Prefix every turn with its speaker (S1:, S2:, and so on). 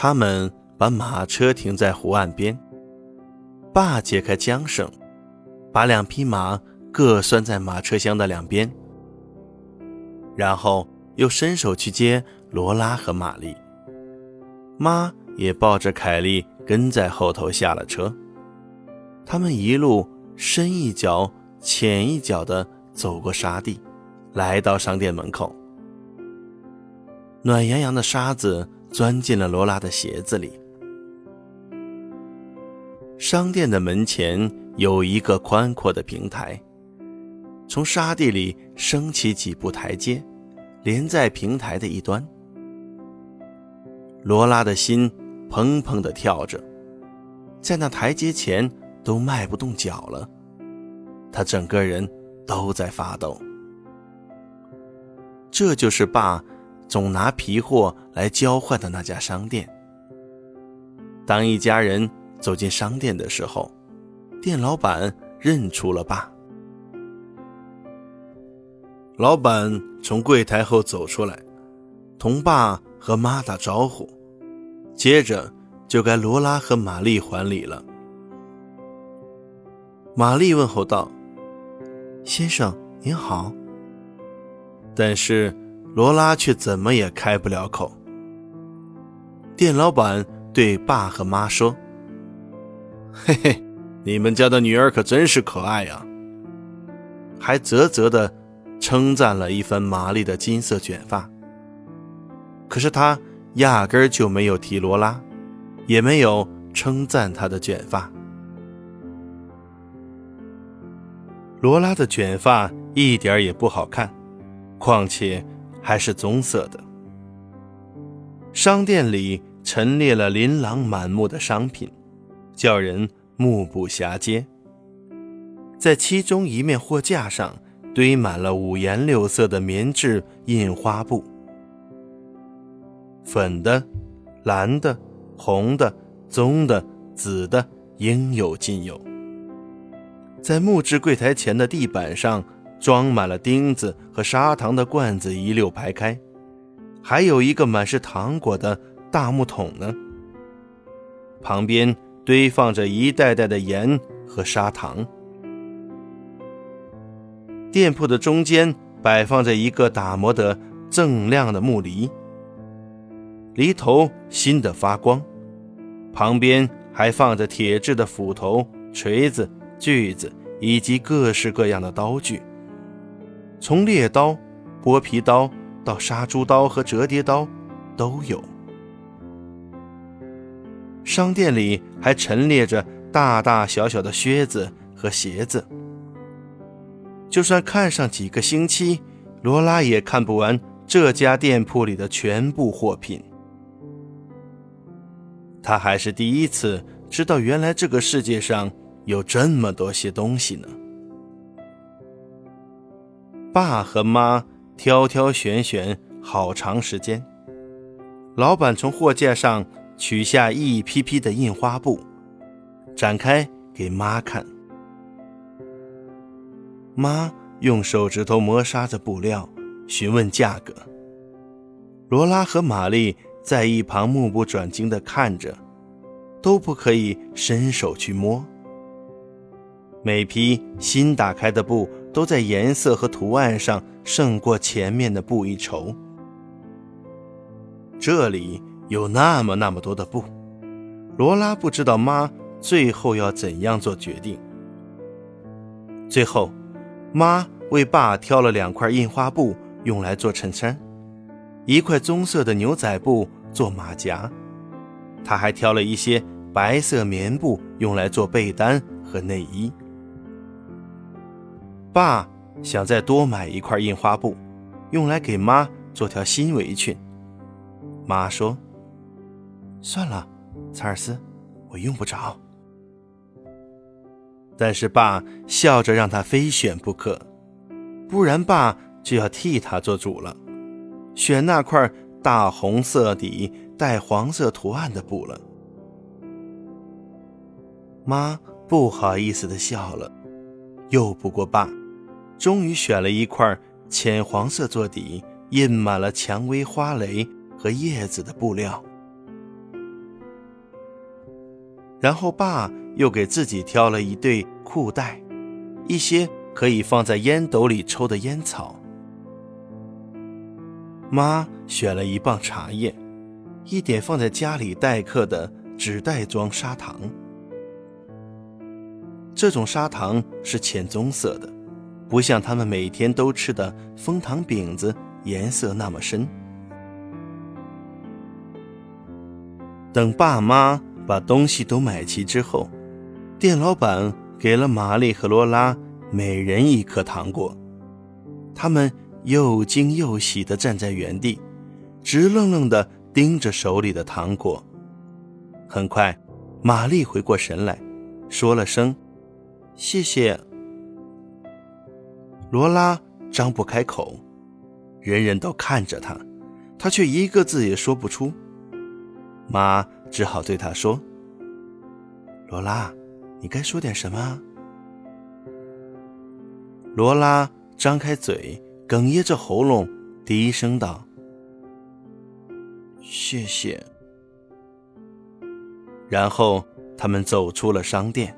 S1: 他们把马车停在湖岸边，爸解开缰绳，把两匹马各拴在马车厢的两边，然后又伸手去接罗拉和玛丽。妈也抱着凯莉跟在后头下了车。他们一路深一脚浅一脚的走过沙地，来到商店门口。暖洋洋的沙子钻进了罗拉的鞋子里。商店的门前有一个宽阔的平台，从沙地里升起几步台阶，连在平台的一端。罗拉的心砰砰地跳着，在那台阶前都迈不动脚了，他整个人都在发抖。这就是爸。总拿皮货来交换的那家商店。当一家人走进商店的时候，店老板认出了爸。老板从柜台后走出来，同爸和妈打招呼，接着就该罗拉和玛丽还礼了。玛丽问候道：“先生您好。”但是。罗拉却怎么也开不了口。店老板对爸和妈说：“嘿嘿，你们家的女儿可真是可爱呀。”还啧啧的称赞了一番玛丽的金色卷发。可是他压根儿就没有提罗拉，也没有称赞她的卷发。罗拉的卷发一点也不好看，况且。还是棕色的。商店里陈列了琳琅满目的商品，叫人目不暇接。在其中一面货架上堆满了五颜六色的棉质印花布，粉的、蓝的、红的、棕的、紫的，应有尽有。在木质柜台前的地板上。装满了钉子和砂糖的罐子一溜排开，还有一个满是糖果的大木桶呢。旁边堆放着一袋袋的盐和砂糖。店铺的中间摆放着一个打磨的锃亮的木犁，犁头新的发光，旁边还放着铁制的斧头、锤子、锯子以及各式各样的刀具。从猎刀、剥皮刀到杀猪刀和折叠刀，都有。商店里还陈列着大大小小的靴子和鞋子。就算看上几个星期，罗拉也看不完这家店铺里的全部货品。他还是第一次知道，原来这个世界上有这么多些东西呢。爸和妈挑挑选选好长时间，老板从货架上取下一批批的印花布，展开给妈看。妈用手指头磨砂着布料，询问价格。罗拉和玛丽在一旁目不转睛地看着，都不可以伸手去摸。每批新打开的布。都在颜色和图案上胜过前面的布一筹。这里有那么那么多的布，罗拉不知道妈最后要怎样做决定。最后，妈为爸挑了两块印花布用来做衬衫，一块棕色的牛仔布做马甲，她还挑了一些白色棉布用来做被单和内衣。爸想再多买一块印花布，用来给妈做条新围裙。妈说：“算了，查尔斯，我用不着。”但是爸笑着让他非选不可，不然爸就要替他做主了，选那块大红色底带黄色图案的布了。妈不好意思的笑了，拗不过爸。终于选了一块浅黄色做底、印满了蔷薇花蕾和叶子的布料。然后爸又给自己挑了一对裤带，一些可以放在烟斗里抽的烟草。妈选了一磅茶叶，一点放在家里待客的纸袋装砂糖。这种砂糖是浅棕色的，不像他们每天都吃的枫糖饼子颜色那么深。等爸妈把东西都买齐之后，店老板给了玛丽和罗拉每人一颗糖果，他们又惊又喜地站在原地，直愣愣地盯着手里的糖果。很快，玛丽回过神来，说了声。谢谢。罗拉张不开口，人人都看着他，他却一个字也说不出。妈只好对他说：“罗拉，你该说点什么？”罗拉张开嘴，哽咽着喉咙，低声道：“谢谢。”然后他们走出了商店。